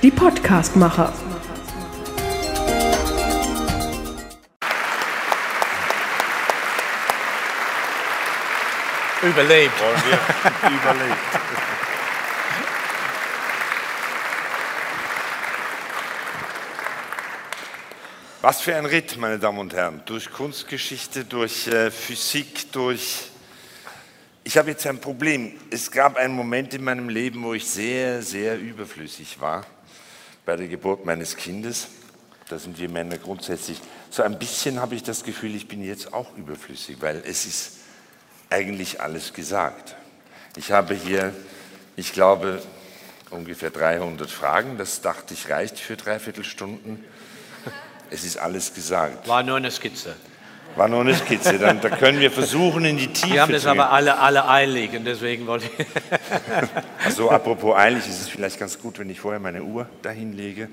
Die Podcastmacher. Überlebt. Wollen wir? Überlebt. Was für ein Ritt, meine Damen und Herren. Durch Kunstgeschichte, durch äh, Physik, durch... Ich habe jetzt ein Problem. Es gab einen Moment in meinem Leben, wo ich sehr, sehr überflüssig war. Bei der Geburt meines Kindes. Da sind wir Männer grundsätzlich. So ein bisschen habe ich das Gefühl, ich bin jetzt auch überflüssig, weil es ist eigentlich alles gesagt. Ich habe hier, ich glaube, ungefähr 300 Fragen. Das dachte ich reicht für dreiviertel Stunden. Es ist alles gesagt. War nur eine Skizze. War nur eine Skizze. Dann, da können wir versuchen, in die Tiefe Wir haben das zu gehen. aber alle, alle eilig und deswegen wollte ich. Also apropos eilig, ist es vielleicht ganz gut, wenn ich vorher meine Uhr dahin lege.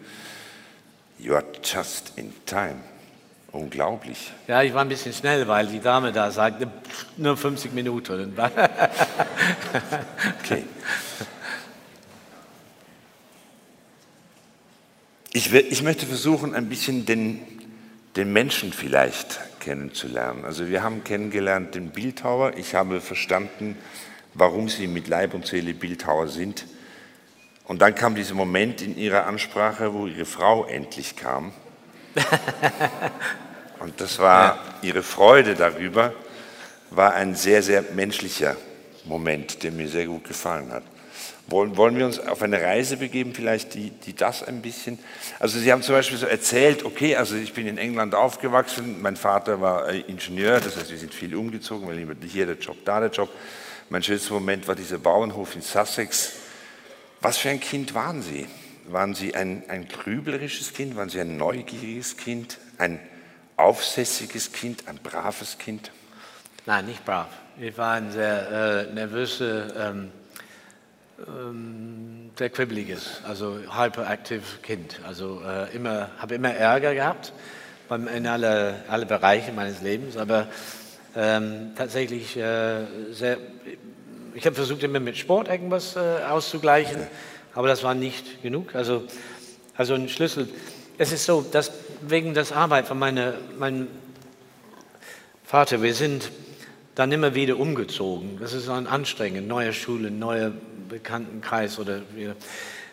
You are just in time. Unglaublich. Ja, ich war ein bisschen schnell, weil die Dame da sagte, nur 50 Minuten. Okay. Ich, will, ich möchte versuchen, ein bisschen den, den Menschen vielleicht kennenzulernen. Also wir haben kennengelernt den Bildhauer. Ich habe verstanden, warum Sie mit Leib und Seele Bildhauer sind. Und dann kam dieser Moment in Ihrer Ansprache, wo Ihre Frau endlich kam. Und das war Ihre Freude darüber, war ein sehr, sehr menschlicher Moment, der mir sehr gut gefallen hat. Wollen, wollen wir uns auf eine Reise begeben, vielleicht, die, die das ein bisschen. Also, Sie haben zum Beispiel so erzählt, okay, also ich bin in England aufgewachsen, mein Vater war äh, Ingenieur, das heißt, wir sind viel umgezogen, weil immer hier der Job, da der Job. Mein schönster Moment war dieser Bauernhof in Sussex. Was für ein Kind waren Sie? Waren Sie ein, ein grüblerisches Kind? Waren Sie ein neugieriges Kind? Ein aufsässiges Kind? Ein braves Kind? Nein, nicht brav. Ich war ein sehr äh, nervöser, ähm, ähm, sehr quibbeliges, also hyperaktiv Kind. Also äh, immer, habe immer Ärger gehabt in alle, alle Bereiche meines Lebens, aber ähm, tatsächlich äh, sehr. Ich habe versucht, immer mit Sport irgendwas äh, auszugleichen, aber das war nicht genug. Also, also ein Schlüssel. Es ist so, dass wegen der Arbeit von meiner, meinem Vater, wir sind dann immer wieder umgezogen. Das ist dann anstrengend, neue Schule, neuer Bekanntenkreis oder wieder.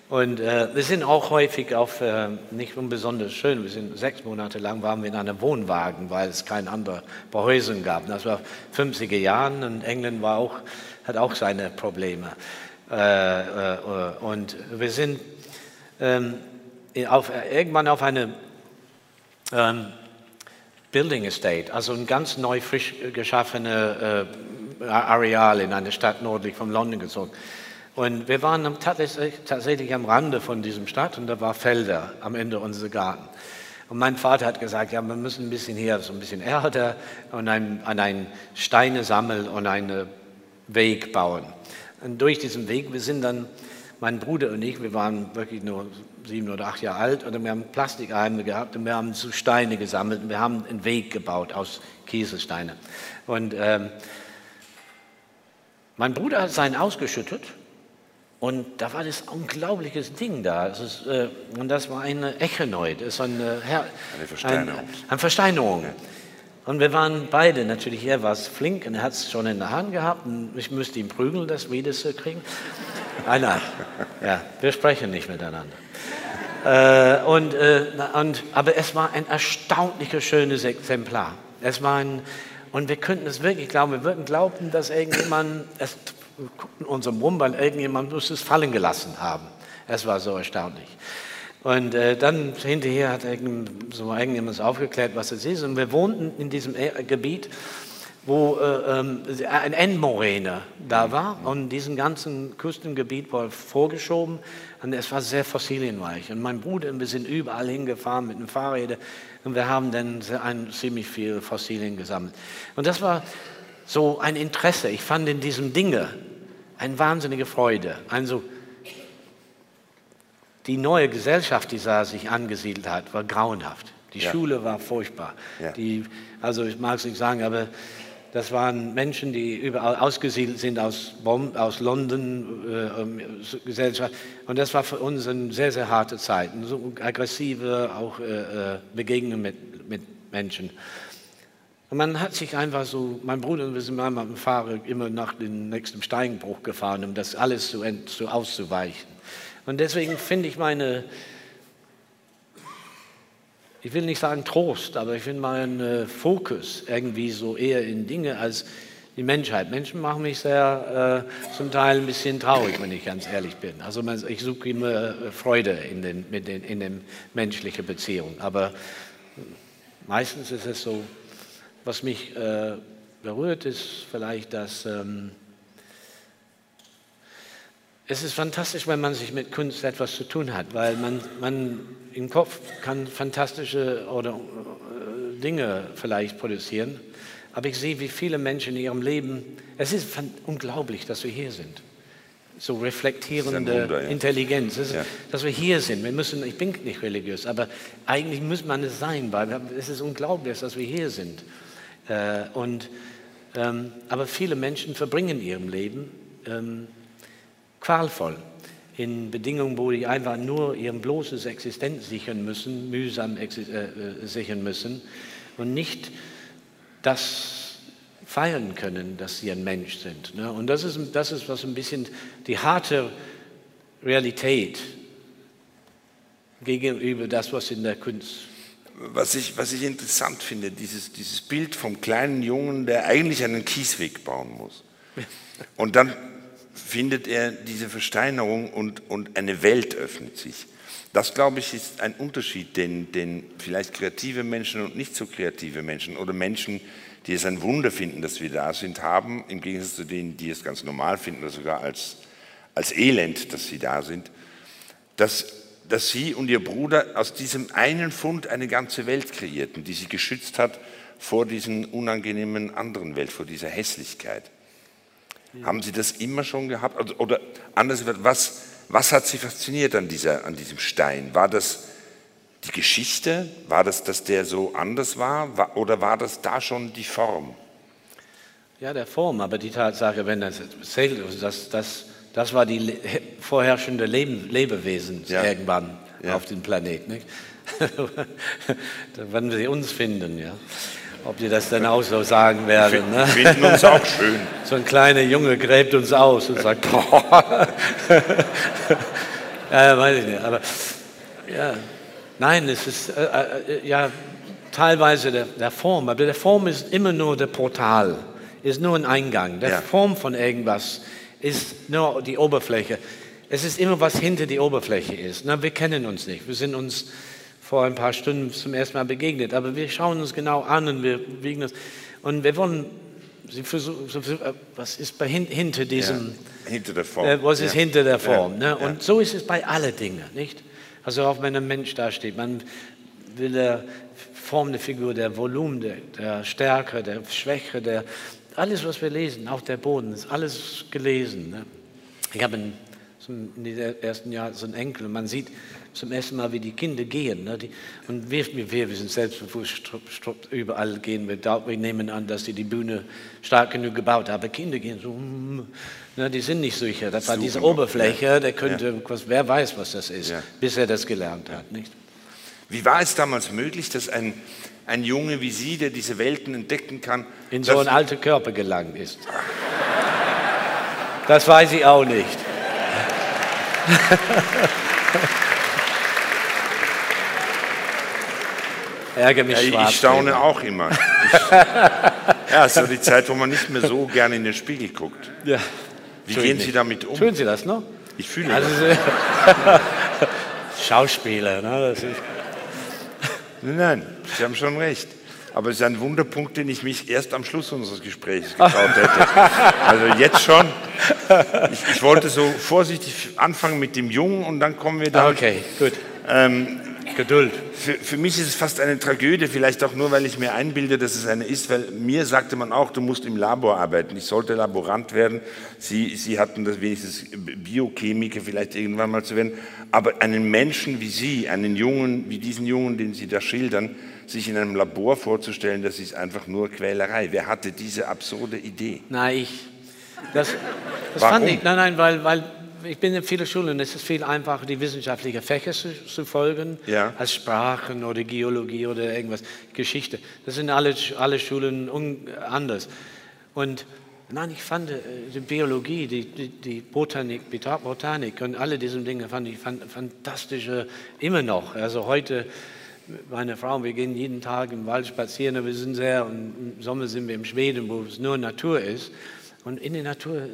Und äh, wir sind auch häufig auf, äh, nicht unbesonders schön, wir sind sechs Monate lang waren wir in einem Wohnwagen, weil es keine andere Behäusung gab. Das war 50er Jahren und England war auch, hat auch seine Probleme. Äh, äh, und wir sind ähm, auf, irgendwann auf eine ähm, Building Estate, also ein ganz neu frisch geschaffene äh, Areal in eine Stadt nördlich von London gezogen. Und wir waren tatsächlich, tatsächlich am Rande von diesem Stadt und da war Felder am Ende unseres Garten. Und mein Vater hat gesagt, ja, wir müssen ein bisschen hier so ein bisschen Erde und ein, an einen Steine sammeln und einen Weg bauen. Und durch diesen Weg, wir sind dann, mein Bruder und ich, wir waren wirklich nur sieben oder acht Jahre alt und wir haben Plastikeimer gehabt und wir haben so Steine gesammelt und wir haben einen Weg gebaut aus Kieselsteinen. Und ähm, mein Bruder hat seinen ausgeschüttet und da war das unglaubliches Ding da. Das ist, äh, und das war eine Echenoid, das ist eine, Her Eine Versteinerung. Ein, eine Versteinerung. Und wir waren beide, natürlich, er war flink und er hat es schon in der Hand gehabt und ich müsste ihn prügeln, das wieder zu kriegen. Nein, nein, ja, wir sprechen nicht miteinander. Äh, und, äh, und, aber es war ein erstaunlicher schönes Exemplar. Es war ein, und wir könnten es wirklich glauben, wir würden glauben, dass irgendjemand, es wir guckten unserem rum, weil irgendjemand muss es fallen gelassen haben. Es war so erstaunlich. Und äh, dann hinterher hat so irgendjemand aufgeklärt, was es ist. Und wir wohnten in diesem E- Gebiet, wo äh, ähm, ein Endmoräne da war. Und diesen ganzen Küstengebiet war vorgeschoben. Und es war sehr fossilienreich. Und mein Bruder und wir sind überall hingefahren mit dem Fahrrad. Und wir haben dann ein, ziemlich viel Fossilien gesammelt. Und das war so ein Interesse. Ich fand in diesem Dinge eine wahnsinnige Freude. Also die neue Gesellschaft, die da sich angesiedelt hat, war grauenhaft. Die Ja. Schule war furchtbar. Ja. Die, also ich mag es nicht sagen, aber Das waren Menschen, die überall ausgesiedelt sind aus, Bonn, aus London, äh, Gesellschaft. Und das war für uns eine sehr, sehr harte Zeit. So aggressive auch äh, äh, Begegnungen mit, mit Menschen. Und man hat sich einfach so, mein Bruder und wir sind einmal mit dem Fahrer immer nach dem nächsten Steinbruch gefahren, um das alles zu, zu auszuweichen. Und deswegen finde ich meine, ich will nicht sagen Trost, aber ich finde meinen äh, Fokus irgendwie so eher in Dinge als die Menschheit. Menschen machen mich sehr äh, zum Teil ein bisschen traurig, wenn ich ganz ehrlich bin. Also ich suche immer äh, Freude in den, mit den, in den menschlichen Beziehungen. Aber meistens ist es so, was mich äh, berührt, ist vielleicht, dass ähm, es ist fantastisch, wenn man sich mit Kunst etwas zu tun hat, weil man, man im Kopf kann fantastische oder, äh, Dinge vielleicht produzieren. Aber ich sehe, wie viele Menschen in ihrem Leben, es ist unglaublich, dass wir hier sind. So reflektierende Wunder, ja. Intelligenz, ist, ja. dass wir hier sind. Wir müssen, ich bin nicht religiös, aber eigentlich muss man es sein, weil es ist unglaublich, dass wir hier sind. Äh, und, ähm, aber viele Menschen verbringen ihrem Leben ähm, qualvoll in Bedingungen, wo die einfach nur ihr bloßes Existenz sichern müssen, mühsam äh, äh, sichern müssen und nicht das feiern können, dass sie ein Mensch sind. Ne? Und das ist, das ist was ein bisschen die harte Realität gegenüber das, was in der Kunst was ich, was ich interessant finde, dieses, dieses Bild vom kleinen Jungen, der eigentlich einen Kiesweg bauen muss. Und dann findet er diese Versteinerung und, und eine Welt öffnet sich. Das, glaube ich, ist ein Unterschied, den, den vielleicht kreative Menschen und nicht so kreative Menschen oder Menschen, die es ein Wunder finden, dass wir da sind, haben, im Gegensatz zu denen, die es ganz normal finden oder sogar als, als Elend, dass sie da sind, dass, dass sie und ihr Bruder aus diesem einen Fund eine ganze Welt kreierten, die sie geschützt hat vor diesen unangenehmen anderen Welt, vor dieser Hässlichkeit. Haben Sie das immer schon gehabt? Oder, oder anders gesagt, was, was hat Sie fasziniert an, dieser, an diesem Stein? War das die Geschichte? War das, dass der so anders war? Oder war das da schon die Form? Ja, der Form, aber die Tatsache, wenn das das, das, das war die vorherrschende Leben, Lebewesen ja. irgendwann ja. auf dem Planeten. da werden wir uns finden, ja. Ob die das dann auch so sagen werden. Ne? Finden uns auch schön. So ein kleiner Junge gräbt uns aus und sagt, boah. ja, weiß ich nicht. Aber ja, nein, es ist äh, äh, ja teilweise der, der, Form, aber der Form ist immer nur der Portal, ist nur ein Eingang. Der ja. Form von irgendwas ist nur die Oberfläche. Es ist immer was hinter die Oberfläche ist. Na, wir kennen uns nicht. Wir sind uns vor ein paar Stunden zum ersten Mal begegnet. Aber wir schauen uns genau an und wir wiegen das. Und wir wollen, Sie versuchen, was ist bei, hinter diesem, ja, hinter der Form. Äh, was ist ja. hinter der Form? Ja. Ne? Und so ist es bei allen Dingen, nicht? Also auch wenn ein Mensch da steht, man will der Form der Figur, der Volumen, der, der Stärke, der Schwäche, der, alles, was wir lesen, auch der Boden, ist alles gelesen. Ne? Ich habe in, in den ersten Jahren so einen Enkel und man sieht, zum ersten Mal, wie die Kinder gehen. Ne? Die, und wir, wir, wir sind selbstbewusst, überall gehen wir. Wir nehmen an, dass sie die Bühne stark genug gebaut haben. Aber Kinder gehen so, mm, ne? die sind nicht sicher. Das war diese Oberfläche, ja. der könnte, ja. wer weiß, was das ist, ja. bis er das gelernt hat. Nicht? Wie war es damals möglich, dass ein, ein Junge wie Sie, der diese Welten entdecken kann, in so einen alten Körper gelangt ist? Das weiß ich auch nicht. Ärger mich ja, Ich staune auch immer. Ich, ja, es ist die Zeit, wo man nicht mehr so gerne in den Spiegel guckt. Ja. Wie gehen Sie damit um? Tun Sie das noch? Ich fühle also, das. Schauspieler, ne? Nein, nein, Sie haben schon recht. Aber es ist ein Wunderpunkt, den ich mich erst am Schluss unseres Gesprächs getraut hätte. Also jetzt schon. Ich, ich, wollte so vorsichtig anfangen mit dem Jungen und dann kommen wir da. Okay, gut. Ähm, Geduld. Für, für mich ist es fast eine Tragödie, vielleicht auch nur, weil ich mir einbilde, dass es eine ist, weil mir sagte man auch, du musst im Labor arbeiten. Ich sollte Laborant werden. Sie, Sie hatten das wenigstens Biochemiker vielleicht irgendwann mal zu werden. Aber einen Menschen wie Sie, einen Jungen, wie diesen Jungen, den Sie da schildern, sich in einem Labor vorzustellen, das ist einfach nur Quälerei. Wer hatte diese absurde Idee? Na, ich. Das, das fand ich. Nein, nein, weil, weil ich bin in vielen Schulen, es ist viel einfacher, die wissenschaftlichen Fächer zu, zu folgen, Ja. als Sprachen oder Geologie oder irgendwas, Geschichte. Das sind alle, alle Schulen un, anders. Und nein, ich fand äh, die Biologie, die, die, die Botanik, Bota- Botanik und alle diese Dinge fand ich fan- fantastisch, äh, immer noch. Also heute, meine Frau, wir gehen jeden Tag im Wald spazieren, aber wir sind sehr, und im Sommer sind wir in Schweden, wo es nur Natur ist. Und in der Natur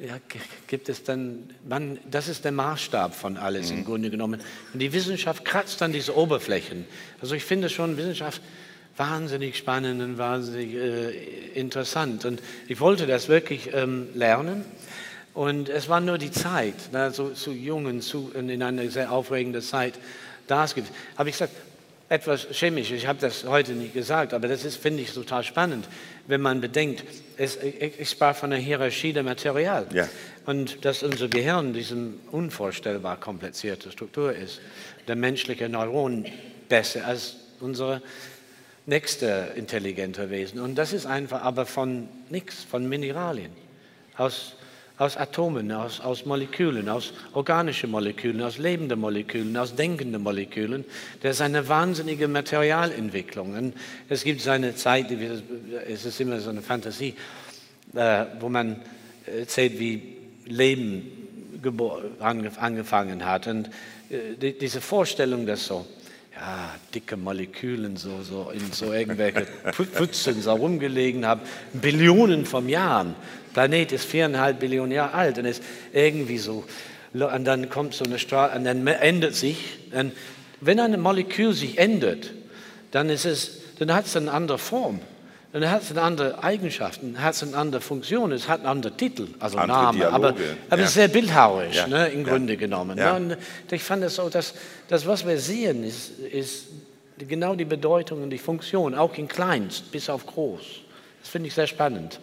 ja, gibt es dann, man, das ist der Maßstab von alles im Grunde genommen. Und die Wissenschaft kratzt dann diese Oberflächen. Also ich finde schon Wissenschaft wahnsinnig spannend und wahnsinnig äh, interessant. Und ich wollte das wirklich ähm, lernen. Und es war nur die Zeit, na, so, zu jungen, zu, in einer sehr aufregenden Zeit, da es gibt. Habe ich gesagt, etwas chemisch, ich habe das heute nicht gesagt, aber das ist, finde ich, total spannend, wenn man bedenkt, es, ich, ich sprach von einer Hierarchie der Material Ja. und dass unser Gehirn diese unvorstellbar komplizierte Struktur ist. Der menschliche Neuron besser als unsere nächste intelligente Wesen. Und das ist einfach aber von nichts, von Mineralien, aus, aus Atomen, aus, aus Molekülen, aus organischen Molekülen, aus lebenden Molekülen, aus denkenden Molekülen. Das ist eine wahnsinnige Materialentwicklung. Und es gibt so eine Zeit, es ist immer so eine Fantasie, äh, wo man erzählt, wie Leben angefangen hat. Und äh, die, diese Vorstellung, dass so ja, dicke Molekülen so, so in so irgendwelche Pfü- Pfützen so rumgelegen haben, Billionen von Jahren. Planet ist viereinhalb Billionen Jahre alt und ist irgendwie so. Und dann kommt so eine Strahlung, und dann ändert sich. Und wenn ein Molekül sich ändert, dann, ist es, dann hat es eine andere Form. Dann hat es eine andere Eigenschaften, hat es eine andere Funktion, es hat einen anderen Titel, also Andere Name, aber, Dialoge, aber ja. es ist sehr bildhauerisch, Ja, ne, im ja. Grunde genommen. Ja. Ne? Und ich fand es so, dass das, was wir sehen, ist, ist genau die Bedeutung und die Funktion, auch in kleinst bis auf groß. Das finde ich sehr spannend.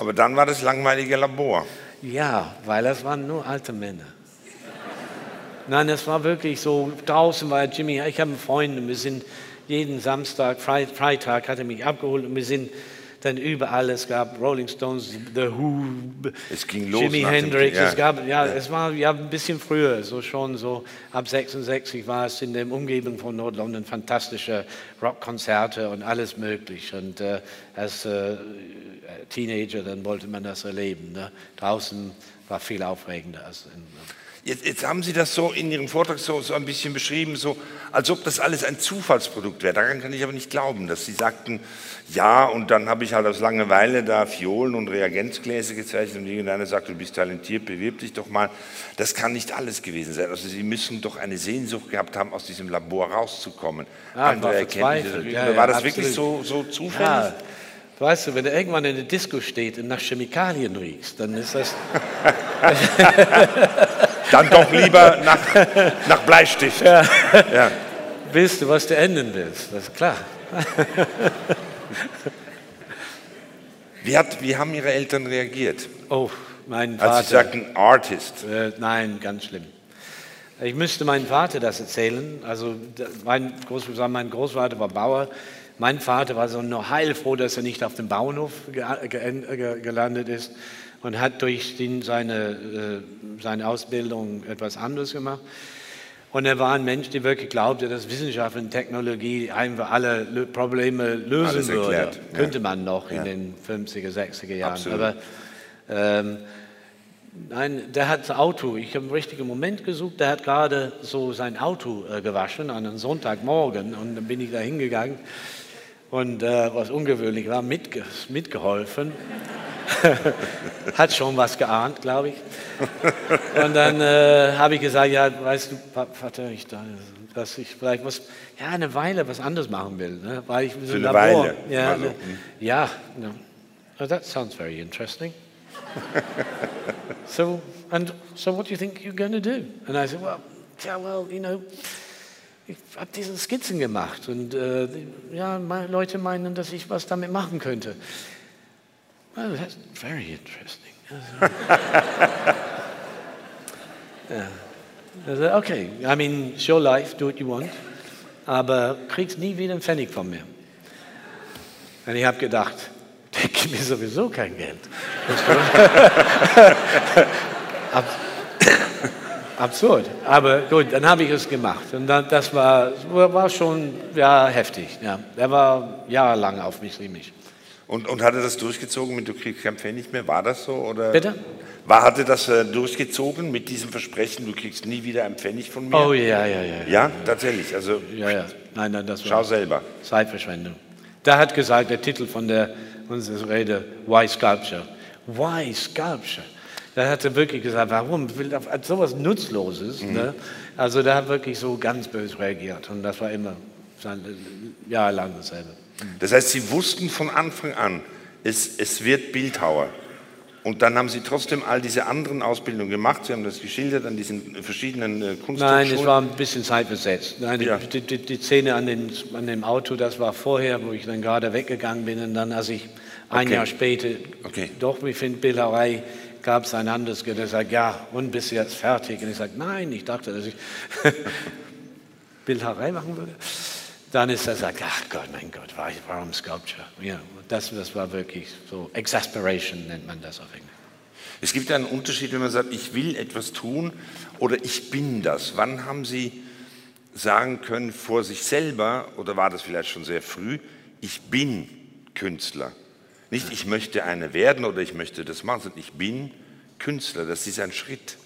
Aber dann war das langweilige Labor. Ja, weil das waren nur alte Männer. Nein, es war wirklich so, draußen war Jimmy, ich habe einen Freund und wir sind jeden Samstag, Frei- Freitag hat er mich abgeholt und wir sind dann überall, es gab Rolling Stones, The Who, Es ging los Jimi dem Hendrix, Krieg, ja. es gab, ja, es war ja ein bisschen früher, so schon so ab 66 war es in der Umgebung von Nord-London fantastische Rockkonzerte und alles möglich und äh, als äh, Teenager dann wollte man das erleben. Ne? Draußen war viel aufregender als in, Jetzt, jetzt haben Sie das so in Ihrem Vortrag so, so ein bisschen beschrieben, so, als ob das alles ein Zufallsprodukt wäre. Daran kann ich aber nicht glauben, dass Sie sagten, ja, und dann habe ich halt aus Langeweile da Fiolen und Reagenzgläser gezeichnet und irgendeiner sagte, du bist talentiert, bewirb dich doch mal. Das kann nicht alles gewesen sein. Also Sie müssen doch eine Sehnsucht gehabt haben, aus diesem Labor rauszukommen. Ja, Andere war Erkenntnisse. Ja, ja, war das absolut. wirklich so, so zufällig? Ja, weißt du, wenn du irgendwann in der Disco steht und nach Chemikalien riechst, dann ist das, Dann doch lieber nach, nach Bleistift. Ja. willst du, was du ändern willst, das ist klar. Wie, hat, wie haben Ihre Eltern reagiert, Oh, mein als Vater. Sie sagten, Artist? Äh, nein, ganz schlimm. Ich müsste meinem Vater das erzählen. Also mein, Großvater, mein Großvater war Bauer. Mein Vater war so nur heilfroh, dass er nicht auf dem Bauernhof ge ge ge gelandet ist und hat durch seine, äh, seine Ausbildung etwas anderes gemacht. Und er war ein Mensch, der wirklich glaubte, dass Wissenschaft und Technologie einfach alle Probleme lösen Alles würde. erklärt, ja. Könnte man noch Ja. in den 50er, 60er Jahren. Absolut. Aber ähm, Nein, der hat das Auto, ich habe einen richtigen Moment gesucht, der hat gerade so sein Auto äh, gewaschen an einem Sonntagmorgen und dann bin ich da hingegangen und äh, was ungewöhnlich war, mitge mitgeholfen. hat schon was geahnt, glaube ich. Und dann äh, habe ich gesagt, ja, weißt du, Vater, ich, da, dass ich vielleicht was, ja, eine Weile was anderes machen will, ne? weil ich so ein eine Labor, Weile, ja, also, hm. ja, no. oh, that sounds very interesting. So, and so what do you think you're going to do? And I said, well, yeah, well, you know, ich habe diese Skizzen gemacht und äh, ja, Leute meinen, dass ich was damit machen könnte. Well, that's very interesting. ja. Also, okay, I mean, show life, do what you want, aber kriegst nie wieder einen Pfennig von mir. Und ich habe gedacht, der gibt mir sowieso kein Geld. Ab, absurd. Aber gut, dann habe ich es gemacht. Und dann, das war, war schon ja, heftig. Ja. Er war jahrelang auf mich ziemlich. Und, und hat er das durchgezogen mit du kriegst kein Pfennig mehr? War das so? Oder? Bitte? War, hatte das äh, durchgezogen mit diesem Versprechen, du kriegst nie wieder ein Pfennig von mir? Oh ja, ja, ja. Ja, tatsächlich. Also, ja, ja. Nein, nein, das war Schau selber. Zeitverschwendung. Da hat gesagt, der Titel von der, unserer Rede, Why Sculpture? Why Sculpture? Da hat er wirklich gesagt, warum? Will sowas Nutzloses. Mhm. Ne? Also da hat wirklich so ganz böse reagiert. Und das war immer jahrelang dasselbe. Das heißt, Sie wussten von Anfang an, es, es wird Bildhauer. Und dann haben Sie trotzdem all diese anderen Ausbildungen gemacht. Sie haben das geschildert an diesen verschiedenen äh, Nein, es war ein bisschen zeitversetzt. Nein, ja. die, die, die, Szene an, den, an, dem Auto, das war vorher, wo ich dann gerade weggegangen bin. Und dann, als ich ein okay. Jahr später okay. doch mich finde, Bildhauerei, gab es ein anderes, der sagt, ja, und bist du jetzt fertig? Und ich sage, nein, ich dachte, dass ich Bildhauerei machen würde. Dann ist er sagt, ach Gott, mein Gott, warum Sculpture? Ja, das, das war wirklich so, Exasperation nennt man das auf Englisch. Es gibt einen Unterschied, wenn man sagt, ich will etwas tun oder ich bin das. Wann haben Sie sagen können vor sich selber, oder war das vielleicht schon sehr früh, ich bin Künstler? Nicht, ich möchte eine werden oder ich möchte das machen, sondern ich bin Künstler. Das ist ein Schritt.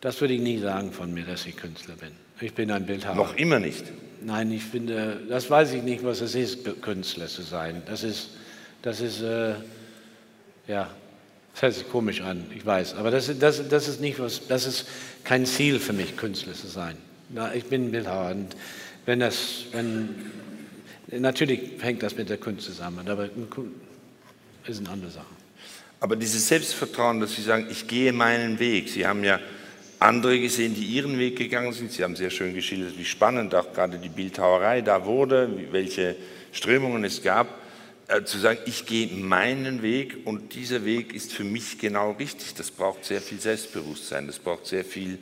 Das würde ich nie sagen von mir, dass ich Künstler bin. Ich bin ein Bildhauer. Noch immer nicht. Nein, ich finde, das weiß ich nicht, was es ist, Künstler zu sein. Das ist, das ist, äh, ja, das hört sich komisch an, ich weiß. Aber das, das, das ist nicht was, das ist kein Ziel für mich, Künstler zu sein. Na, ich bin Bildhauer und wenn das, wenn, natürlich hängt das mit der Kunst zusammen, aber ist eine andere Sache. Aber dieses Selbstvertrauen, dass Sie sagen, ich gehe meinen Weg. Sie haben ja andere gesehen, die ihren Weg gegangen sind. Sie haben sehr schön geschildert, wie spannend auch gerade die Bildhauerei da wurde, welche Strömungen es gab. Äh, zu sagen, ich gehe meinen Weg und dieser Weg ist für mich genau richtig. Das braucht sehr viel Selbstbewusstsein, das braucht sehr viel,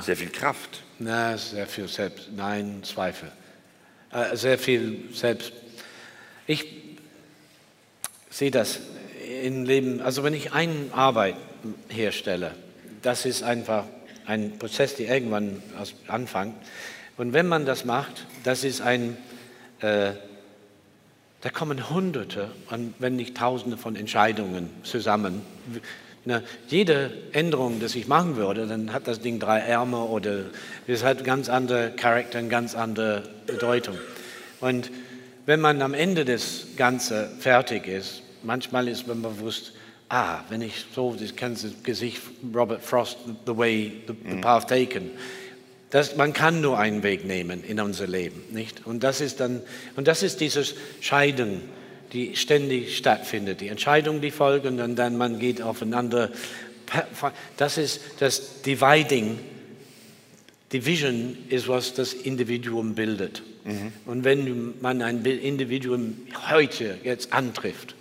sehr viel Kraft. Na, sehr viel Selbst, nein, Zweifel. Äh, sehr viel Selbst. Ich sehe das im Leben, also wenn ich eine Arbeit herstelle, das ist einfach ein Prozess, der irgendwann anfängt. Und wenn man das macht, das ist ein, äh, da kommen Hunderte, wenn nicht Tausende von Entscheidungen zusammen. Na, jede Änderung, die ich machen würde, dann hat das Ding drei Ärmel oder es hat ganz andere Charakter, eine ganz andere Bedeutung. Und wenn man am Ende des Ganzen fertig ist, manchmal ist man bewusst, ah, wenn ich so das ganze Gesicht Robert Frost, The Way, The, the mhm. Path Taken, das, man kann nur einen Weg nehmen in unser Leben, nicht? Und das ist dann, und das ist dieses Scheiden, die ständig stattfindet, die Entscheidungen, die folgen, und dann man geht aufeinander. Das ist das Dividing. Division ist, was das Individuum bildet. Mhm. Und wenn man ein Individuum heute jetzt antrifft,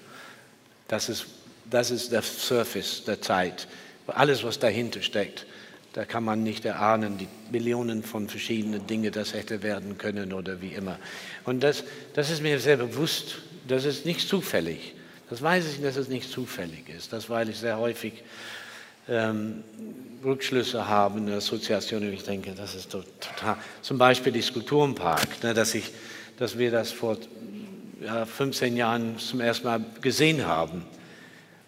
das ist, das ist der Surface der Zeit. Alles, was dahinter steckt, da kann man nicht erahnen, die Millionen von verschiedenen Dingen, das hätte werden können oder wie immer. Und das, das ist mir sehr bewusst, das ist nicht zufällig. Das weiß ich, dass es nicht zufällig ist. Das, weil ich sehr häufig ähm, Rückschlüsse habe in der Assoziation und ich denke, das ist total, zum Beispiel die Skulpturenpark, ne, dass, ich, dass wir das vor ja, 15 Jahren zum ersten Mal gesehen haben.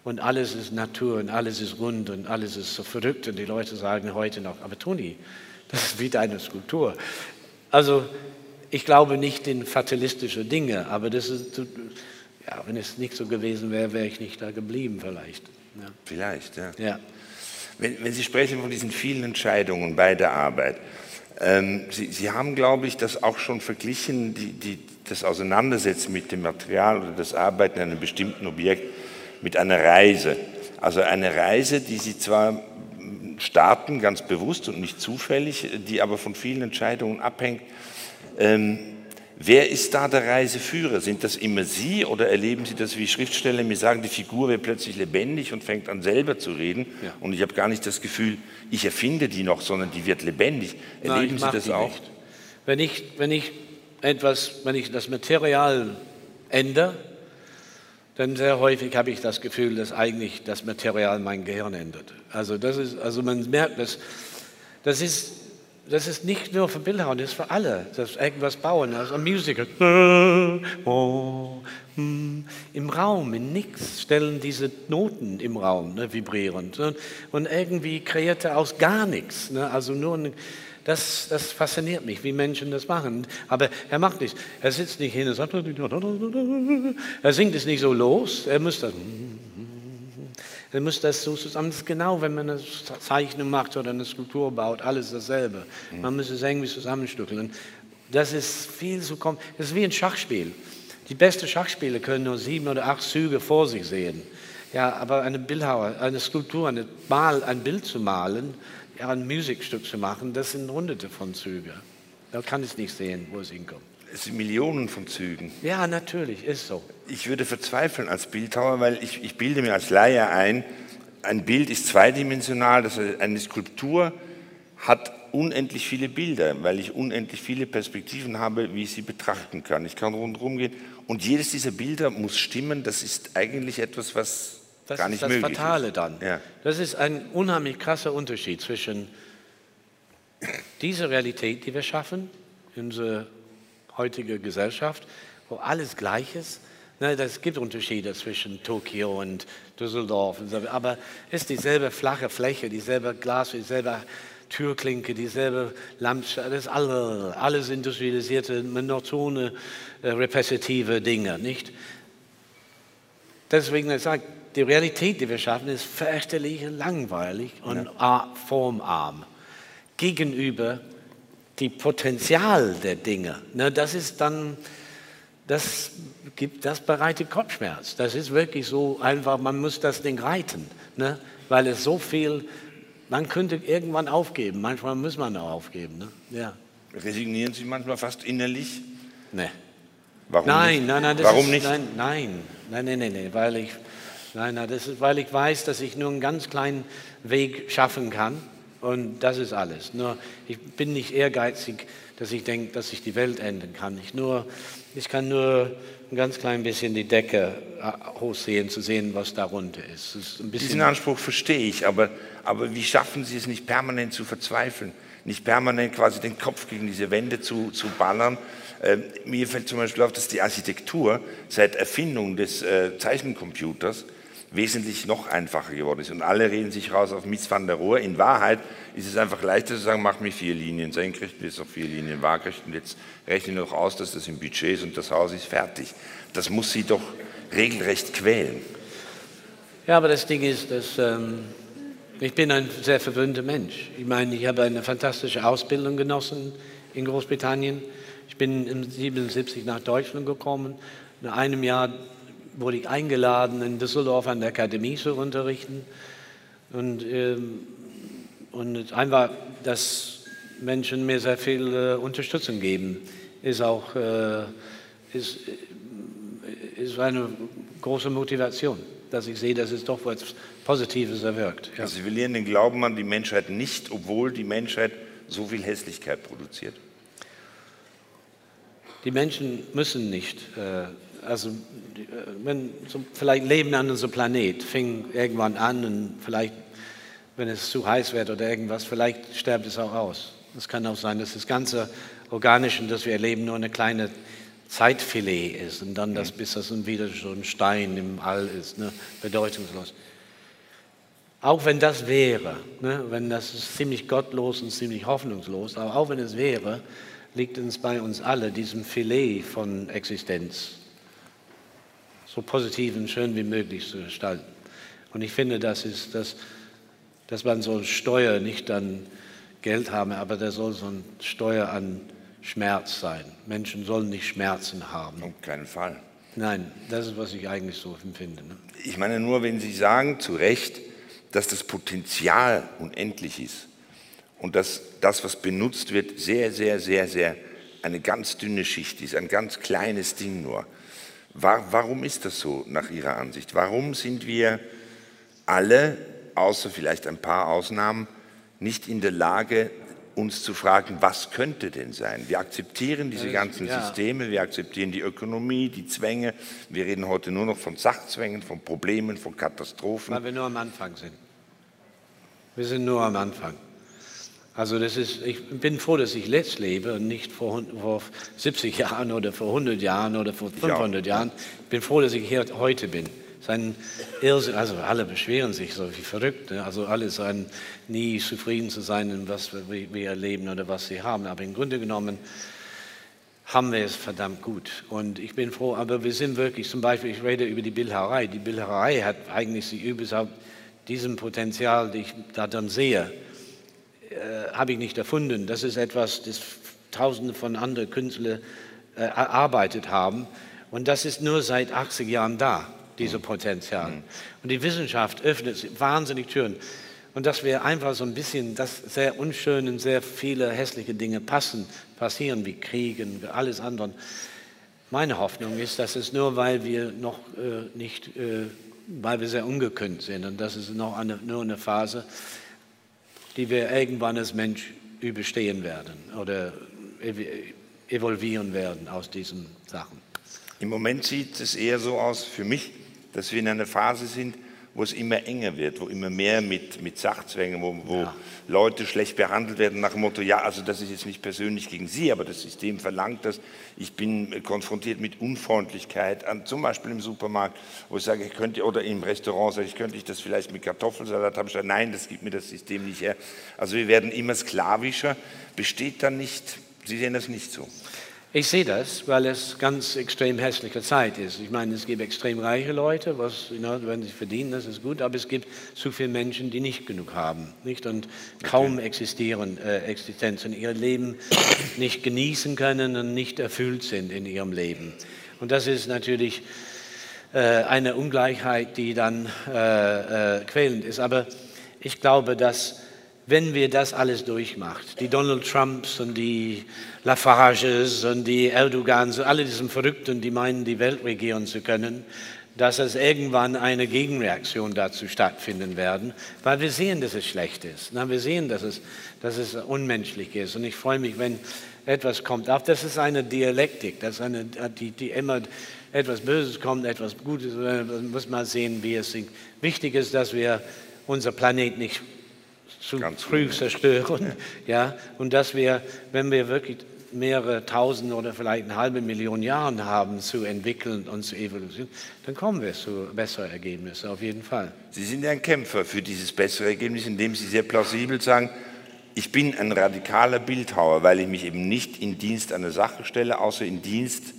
Und alles ist Natur und alles ist rund und alles ist so verrückt. Und die Leute sagen heute noch, aber Toni, das ist wie deine Skulptur. Also ich glaube nicht in fatalistische Dinge, aber das ist, ja, wenn es nicht so gewesen wäre, wäre ich nicht da geblieben vielleicht. Ja. Vielleicht, ja. ja. Wenn, wenn, Sie sprechen von diesen vielen Entscheidungen bei der Arbeit, ähm, Sie, Sie, haben, glaube ich, das auch schon verglichen, die, die, das Auseinandersetzen mit dem Material oder das Arbeiten an einem bestimmten Objekt mit einer Reise. Also eine Reise, die Sie zwar starten, ganz bewusst und nicht zufällig, die aber von vielen Entscheidungen abhängt, Ähm, wer ist da der Reiseführer? Sind das immer Sie oder erleben Sie das wie Schriftsteller mir sagen, die Figur wird plötzlich lebendig und fängt an selber zu reden ja. und ich habe gar nicht das Gefühl, ich erfinde die noch, sondern die wird lebendig. Erleben Nein, Sie das auch? Nicht. Wenn ich, wenn ich etwas, wenn ich das Material ändere, dann sehr häufig habe ich das Gefühl, dass eigentlich das Material mein Gehirn ändert. Also, das ist, also man merkt, dass, das, ist, das ist nicht nur für Bildhauer, das ist für alle, das irgendwas bauen, also ein Musical. Im Raum, in nichts stellen diese Noten im Raum ne, vibrieren. Und irgendwie kreiert er aus gar nichts. Ne, also nur ein, das, das fasziniert mich, wie Menschen das machen. Aber er macht nichts. Er sitzt nicht hin und sagt, er singt es nicht so los. Er muss das, er muss das so zusammen. Das ist genau, wenn man eine Zeichnung macht oder eine Skulptur baut, alles dasselbe. Man muss es irgendwie zusammenstückeln. Das ist viel zu kommen. Das ist wie ein Schachspiel. Die besten Schachspieler können nur sieben oder acht Züge vor sich sehen. Ja, aber eine Bildhauer, eine Skulptur, eine Mal, ein Bild zu malen, ja, ein Musikstück zu machen, das sind hunderte von Zügen. Da kann ich nicht sehen, wo es hinkommt. Es sind Millionen von Zügen. Ja, natürlich, ist so. Ich würde verzweifeln als Bildhauer, weil ich, ich bilde mir als Laie ein, ein Bild ist zweidimensional, das heißt, eine Skulptur hat unendlich viele Bilder, weil ich unendlich viele Perspektiven habe, wie ich sie betrachten kann. Ich kann rundherum gehen und jedes dieser Bilder muss stimmen. Das ist eigentlich etwas, was das gar nicht möglich ist das Fatale ist. dann. Ja. Das ist ein unheimlich krasser Unterschied zwischen dieser Realität, die wir schaffen, in heutigen Gesellschaft, wo alles gleich ist. Es gibt Unterschiede zwischen Tokio und Düsseldorf, aber es ist dieselbe flache Fläche, dieselbe Glas, dieselbe Türklinke, dieselbe Landschaft, das ist alle, alles industrialisierte, monotone, äh, repetitive Dinge, nicht? Deswegen sagt die Realität, die wir schaffen, ist fürchterlich langweilig und ja. formarm gegenüber dem Potenzial der Dinge. Ne, das ist dann, das gibt, das bereitet Kopfschmerz. Das ist wirklich so einfach, man muss das Ding reiten, ne, weil es so viel, man könnte irgendwann aufgeben, manchmal muss man auch aufgeben. Ne? Ja. Resignieren Sie manchmal fast innerlich? Nee. Warum nein, nicht? nein, nein, Warum ist, nicht? Nein, nein, nein, nein, nein, nein, weil ich Nein, nein, das ist, weil ich weiß, dass ich nur einen ganz kleinen Weg schaffen kann. Und das ist alles. Nur, ich bin nicht ehrgeizig, dass ich denke, dass ich die Welt ändern kann. Ich, nur, ich kann nur ein ganz klein bisschen die Decke äh, hochsehen, zu sehen, was darunter ist. ist Diesen Anspruch verstehe ich, aber, aber wie schaffen Sie es nicht permanent zu verzweifeln? Nicht permanent quasi den Kopf gegen diese Wände zu, zu ballern? Äh, mir fällt zum Beispiel auf, dass die Architektur seit Erfindung des äh, Zeichencomputers wesentlich noch einfacher geworden ist. Und alle reden sich raus auf Mies van der Rohe. In Wahrheit ist es einfach leichter zu sagen, mach mir vier Linien senkrecht bis auf vier Linien waagrecht und jetzt rechne noch aus, dass das im Budget ist und das Haus ist fertig. Das muss sie doch regelrecht quälen. Ja, aber das Ding ist, dass ähm, ich bin ein sehr verwöhnter Mensch. Ich meine, ich habe eine fantastische Ausbildung genossen in Großbritannien. Ich bin im 77 nach Deutschland gekommen. Nach einem Jahr wurde ich eingeladen, in Düsseldorf an der Akademie zu unterrichten. Und, ähm, und einfach, dass Menschen mir sehr viel äh, Unterstützung geben, ist auch äh, ist, äh, ist eine große Motivation, dass ich sehe, dass es doch etwas Positives erwirkt. Ja. Sie verlieren den Glauben an die Menschheit nicht, obwohl die Menschheit so viel Hässlichkeit produziert. Die Menschen müssen nicht äh, also wenn so vielleicht Leben an unserem Planet fing irgendwann an und vielleicht, wenn es zu heiß wird oder irgendwas, vielleicht stirbt es auch aus. Es kann auch sein, dass das ganze Organische, das wir erleben, nur eine kleine Zeitfilet ist und dann das, bis das wieder so ein Stein im All ist, ne, bedeutungslos. Auch wenn das wäre, ne, wenn das ist ziemlich gottlos und ziemlich hoffnungslos, aber auch wenn es wäre, liegt es bei uns alle, diesem Filet von Existenz so positiv und schön wie möglich zu gestalten. Und ich finde, das ist, dass, dass man so Steuer nicht an Geld haben, aber da soll so eine Steuer an Schmerz sein. Menschen sollen nicht Schmerzen haben. Auf keinen Fall. Nein, das ist, was ich eigentlich so empfinde. Ne? Ich meine nur, wenn Sie sagen, zu Recht, dass das Potenzial unendlich ist und dass das, was benutzt wird, sehr, sehr, sehr, sehr eine ganz dünne Schicht ist, ein ganz kleines Ding nur. Warum ist das so nach Ihrer Ansicht? Warum sind wir alle, außer vielleicht ein paar Ausnahmen, nicht in der Lage, uns zu fragen, was könnte denn sein? Wir akzeptieren diese ganzen ja. Systeme, wir akzeptieren die Ökonomie, die Zwänge. Wir reden heute nur noch von Sachzwängen, von Problemen, von Katastrophen. Weil wir nur am Anfang sind. Wir sind nur am Anfang. Also das ist, ich bin froh, dass ich jetzt lebe und nicht vor, vor 70 Jahren oder vor 100 Jahren oder vor 500 ja. Jahren. Ich bin froh, dass ich hier heute bin. Sein Irrsinn, also alle beschweren sich so wie verrückt. Ne? Also alle seien nie zufrieden zu sein, in was wir erleben oder was sie haben. Aber im Grunde genommen haben wir es verdammt gut. Und ich bin froh, aber wir sind wirklich, zum Beispiel, ich rede über die Bildhauerei. Die Bildhauerei hat eigentlich sie überhaupt diesem Potenzial, das ich da dann sehe, äh, habe ich nicht erfunden. Das ist etwas, das Tausende von anderen Künstlern äh, erarbeitet haben. Und das ist nur seit 80 Jahren da, dieses Potenzial. Mhm. Und die Wissenschaft öffnet wahnsinnig Türen. Und dass wir einfach so ein bisschen, dass sehr unschöne und sehr viele hässliche Dinge passen, passieren, wie Kriegen, wie alles andere. Meine Hoffnung ist, dass es nur, weil wir noch äh, nicht, äh, weil wir sehr ungekündigt sind und das ist noch eine, nur eine Phase, die wir irgendwann als Mensch überstehen werden oder evolvieren werden aus diesen Sachen. Im Moment sieht es eher so aus für mich, dass wir in einer Phase sind, wo es immer enger wird, wo immer mehr mit, mit Sachzwängen, wo, wo ja. Leute schlecht behandelt werden nach dem Motto, ja, also das ist jetzt nicht persönlich gegen Sie, aber das System verlangt das. Ich bin konfrontiert mit Unfreundlichkeit, an, zum Beispiel im Supermarkt, wo ich sage, ich könnte, oder im Restaurant sage ich, könnte ich das vielleicht mit Kartoffelsalat haben? Ich sage, nein, das gibt mir das System nicht her. Also wir werden immer sklavischer. Besteht dann nicht, Sie sehen das nicht so? Ich sehe das, weil es ganz extrem hässliche Zeit ist. Ich meine, es gibt extrem reiche Leute, was, know, wenn sie verdienen, das ist gut, aber es gibt zu viele Menschen, die nicht genug haben nicht? und kaum existieren, äh, Existenz in ihrem Leben nicht genießen können und nicht erfüllt sind in ihrem Leben. Und das ist natürlich äh, eine Ungleichheit, die dann äh, äh quälend ist. Aber ich glaube, dass wenn wir das alles durchmacht, die Donald Trumps und die Lafarges und die Erdogans, alle diesen Verrückten, die meinen, die Welt regieren zu können, dass es irgendwann eine Gegenreaktion dazu stattfinden werden, weil wir sehen, dass es schlecht ist. Wir sehen, dass es, dass es unmenschlich ist. Und ich freue mich, wenn etwas kommt. Auch das ist eine Dialektik, das ist eine, die, die immer etwas Böses kommt, etwas Gutes, man muss mal sehen, wie es ist. Wichtig ist, dass wir unser Planet nicht zu Ganz früh zerstören. Ja. ja. Und dass wir, wenn wir wirklich mehrere tausend oder vielleicht eine halbe Million Jahren haben zu entwickeln und zu evolutionieren, dann kommen wir zu besseren Ergebnissen, auf jeden Fall. Sie sind ein Kämpfer für dieses bessere Ergebnis, indem Sie sehr plausibel sagen, ich bin ein radikaler Bildhauer, weil ich mich eben nicht in Dienst einer Sache stelle, außer in Dienst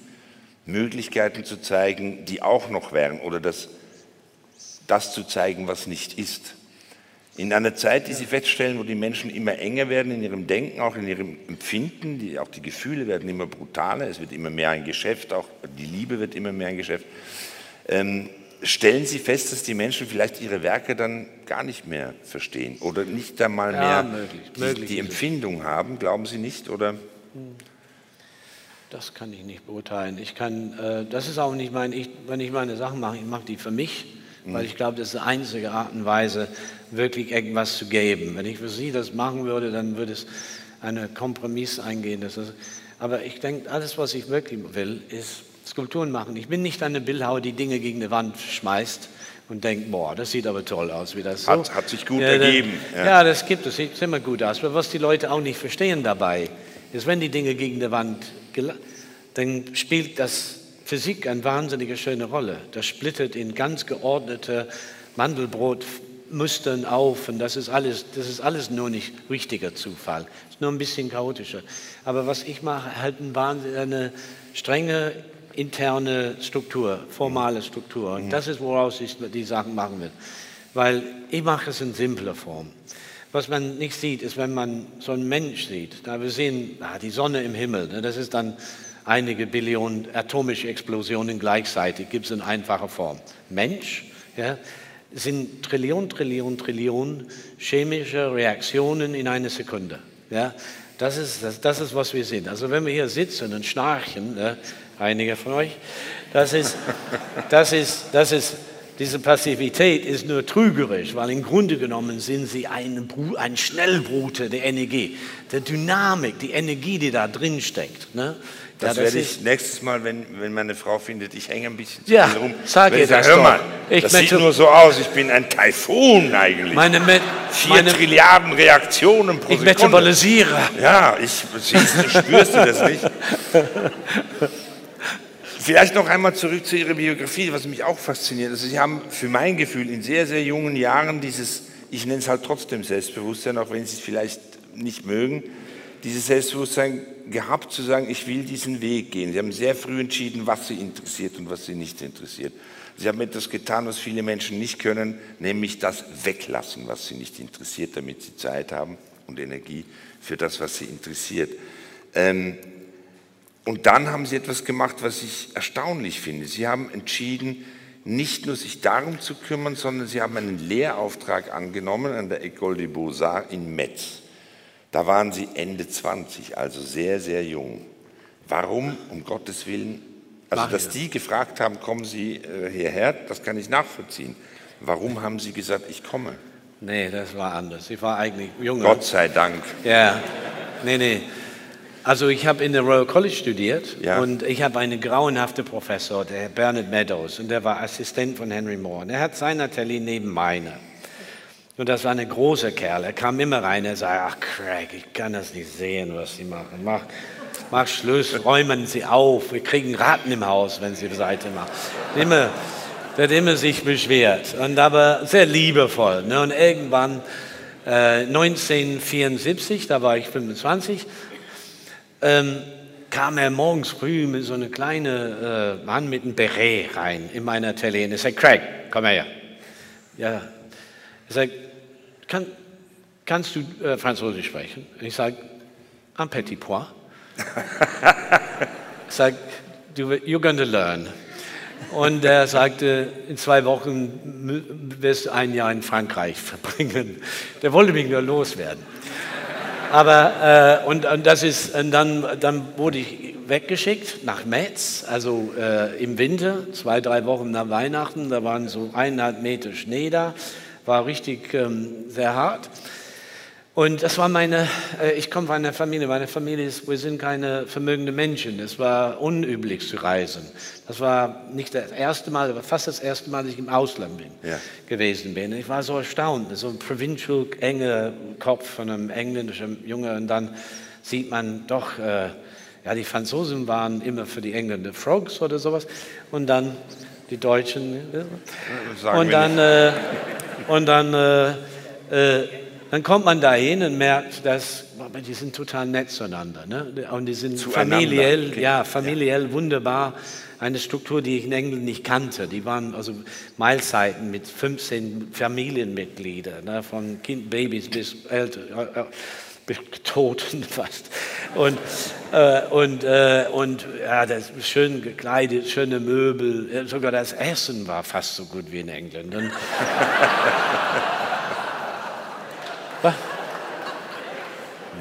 Möglichkeiten zu zeigen, die auch noch wären oder das, das zu zeigen, was nicht ist. In einer Zeit, die Sie feststellen, wo die Menschen immer enger werden in ihrem Denken, auch in ihrem Empfinden, die, auch die Gefühle werden immer brutaler, es wird immer mehr ein Geschäft, auch die Liebe wird immer mehr ein Geschäft. Ähm, stellen Sie fest, dass die Menschen vielleicht ihre Werke dann gar nicht mehr verstehen oder nicht einmal ja, mehr möglich, die, möglich die Empfindung haben, glauben Sie nicht? Oder? Das kann ich nicht beurteilen. Ich kann, äh, das ist auch nicht mein, ich, wenn ich meine Sachen mache, ich mache die für mich weil ich glaube, das ist die einzige Art und Weise, wirklich irgendwas zu geben. Wenn ich für Sie das machen würde, dann würde es einen Kompromiss eingehen. Ist, aber ich denke, alles, was ich wirklich will, ist Skulpturen machen. Ich bin nicht eine Bildhauer, die Dinge gegen die Wand schmeißt und denkt, boah, das sieht aber toll aus, wie das so. Hat, hat sich gut ja, ergeben. Ja. ja. das gibt es, sieht immer gut aus. Aber was die Leute auch nicht verstehen dabei, ist, wenn die Dinge gegen die Wand, dann spielt das Physik eine wahnsinnige schöne Rolle. Das splittet in ganz geordnete Mandelbrotmustern auf und das ist alles, das ist alles nur nicht richtiger Zufall. Das ist nur ein bisschen chaotischer. Aber was ich mache, halt eine strenge interne Struktur, formale Struktur. Und das ist, woraus ich die Sachen machen will. Weil ich mache es in simpler Form. Was man nicht sieht, ist, wenn man so einen Mensch sieht. Da wir sehen ah, die Sonne im Himmel. Ne, das ist dann einige Billionen atomische Explosionen gleichzeitig, gibt es in einfacher Form. Mensch ja, sind Trillionen, Trillionen, Trillionen chemische Reaktionen in einer Sekunde. Ja, das ist, das, das ist, was wir sind. Also wenn wir hier sitzen und schnarchen, ne, einige von euch, das ist, das ist, das ist, diese Passivität ist nur trügerisch, weil im Grunde genommen sind sie ein, ein Schnellbruter der Energie, der Dynamik, die Energie, die da drin steckt. Ne? Das, ja, das werde ich nächstes Mal, wenn, wenn meine Frau findet, ich hänge ein bisschen ja, rum. Sag ihr das hör mal, ich das sieht nur so aus, ich bin ein Taifun eigentlich. Meine Met Vier meine, Trilliarden Reaktionen pro ich Sekunde. Ich metabolisiere. Ja, ich, siehst spürst du das nicht? Vielleicht noch einmal zurück zu Ihrer Biografie, was mich auch fasziniert. Also Sie haben für mein Gefühl in sehr, sehr jungen Jahren dieses, ich nenne es halt trotzdem Selbstbewusstsein, auch wenn Sie es vielleicht nicht mögen, dieses Selbstbewusstsein gehabt zu sagen, ich will diesen Weg gehen. Sie haben sehr früh entschieden, was Sie interessiert und was Sie nicht interessiert. Sie haben etwas getan, was viele Menschen nicht können, nämlich das weglassen, was Sie nicht interessiert, damit Sie Zeit haben und Energie für das, was Sie interessiert. Ähm, und dann haben Sie etwas gemacht, was ich erstaunlich finde. Sie haben entschieden, nicht nur sich darum zu kümmern, sondern Sie haben einen Lehrauftrag angenommen an der École des Beaux-Arts in Metz. Da waren Sie Ende 20, also sehr, sehr jung. Warum, um Gottes Willen? Also, dass die gefragt haben, kommen Sie äh, hierher, das kann ich nachvollziehen. Warum haben Sie gesagt, ich komme? Nee, das war anders. Ich war eigentlich jung. Gott sei Dank. Ja, nee, nee. Also ich habe in der Royal College studiert ja. und ich habe einen grauenhaften Professor, der Bernard Meadows, und der war Assistent von Henry Moore. Und er hat sein Atelier neben meiner. Und das war ein großer Kerl. Er kam immer rein, er sagte, ach Craig, ich kann das nicht sehen, was Sie machen. Mach, mach Schluss, räumen Sie auf. Wir kriegen Ratten im Haus, wenn Sie Seite machen. Immer, der hat immer sich beschwert. Und aber sehr liebevoll. Ne? Und irgendwann, äh, 1974, da war ich 25, ähm, kam er morgens früh mit so einem kleinen äh, Mann mit einem Beret rein in mein Atelier. Und er sagt, Craig, komm her. Ja. Er sagt, kann, kannst du äh, Französisch sprechen? Und ich sage, un petit point. ich sage, you're going to learn. Und er sagte, in zwei Wochen wirst du ein Jahr in Frankreich verbringen. Der wollte mich nur loswerden. Aber, äh, und, und, das ist, und dann, dann wurde ich weggeschickt nach Metz, also äh, im Winter, zwei, drei Wochen nach Weihnachten. Da waren so eineinhalb Meter Schnee da, war richtig ähm, sehr hart. Und das war meine, äh, ich komme von einer Familie, meine Familie ist, wir sind keine vermögenden Menschen. Es war unüblich zu reisen. Das war nicht das erste Mal, aber fast das erste Mal, dass ich im Ausland bin, ja. gewesen bin. Ich war so erstaunt, so ein provincial, enger Kopf von einem engländischen Junge und dann sieht man doch, äh, ja, die Franzosen waren immer für die Engländer Frogs oder sowas und dann die Deutschen. Äh, und, dann, äh, und dann, äh, äh dann kommt man dahin und merkt, dass die sind total nett zueinander. Ne? Und die sind zueinander. familiell, ja, familiell ja. wunderbar. Eine Struktur, die ich in England nicht kannte. Die waren also Mahlzeiten mit 15 Familienmitgliedern, ne? von kind, Babys bis älter. Äh, bis Toten fast. Und, äh, und, äh, und ja, das schön gekleidet, schöne Möbel, sogar das Essen war fast so gut wie in England.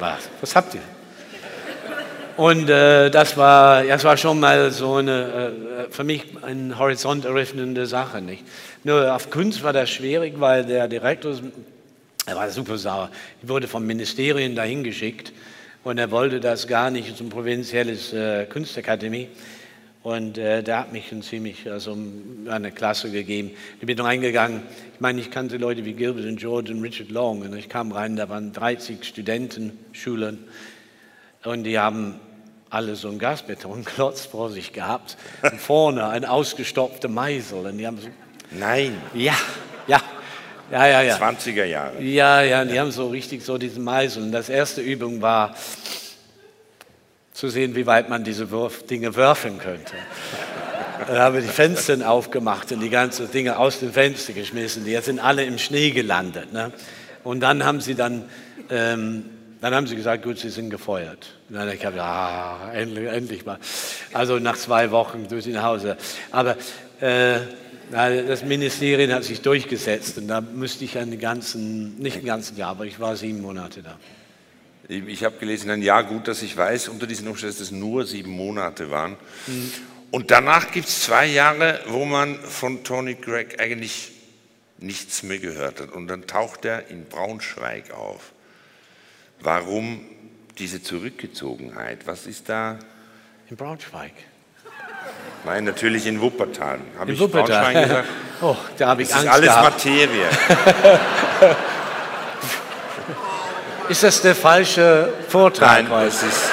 Und, Was? Habt ihr? Und äh, das, war, das war schon mal so eine, äh, für mich eine horizont eröffnende Sache. Nicht? Nur auf Kunst war das schwierig, weil der Direktor, er war super sauer, ich wurde vom Ministerium dahin geschickt und er wollte das gar nicht zum provinzielles äh, Kunstakademie. Und äh, der hat mich schon ziemlich also, eine Klasse gegeben. Ich bin reingegangen. Ich meine, ich kannte Leute wie Gilbert und George und Richard Long. Und ich kam rein, da waren 30 Studenten, Schüler. Und die haben alle so einen Gasbetonklotz vor sich gehabt. Und vorne ein ausgestopfter Meisel. Und die haben so, Nein. Ja, ja. Ja, ja, ja. 20er Jahre. Ja, ja, die haben so richtig so diesen Meisel. Und das erste Übung war, zu sehen, wie weit man diese Wurf Dinge werfen könnte. Dann haben wir die Fenster aufgemacht und die ganzen Dinge aus dem Fenster geschmissen. Die sind alle im Schnee gelandet. Ne? Und dann haben sie dann, ähm, dann haben sie gesagt, gut, sie sind gefeuert. Und dann habe ich gesagt, ah, endlich, endlich mal. Also nach zwei Wochen durch nach Hause. Aber äh, das Ministerium hat sich durchgesetzt und da müsste ich einen ganzen, nicht einen ganzen Jahr, aber ich war sieben Monate da. Ich habe gelesen, ein Jahr gut, dass ich weiß, unter diesen Umständen, dass es nur sieben Monate waren. Mhm. Und danach gibt es zwei Jahre, wo man von Tony Gregg eigentlich nichts mehr gehört hat. Und dann taucht er in Braunschweig auf. Warum diese Zurückgezogenheit? Was ist da? In Braunschweig. Nein, natürlich in Wuppertal. Habe ich Wuppertal. Braunschweig gesagt? Oh, da habe ich das Angst ist alles gehabt. Materie. ist das der falsche Vortrag? Nein, das ist.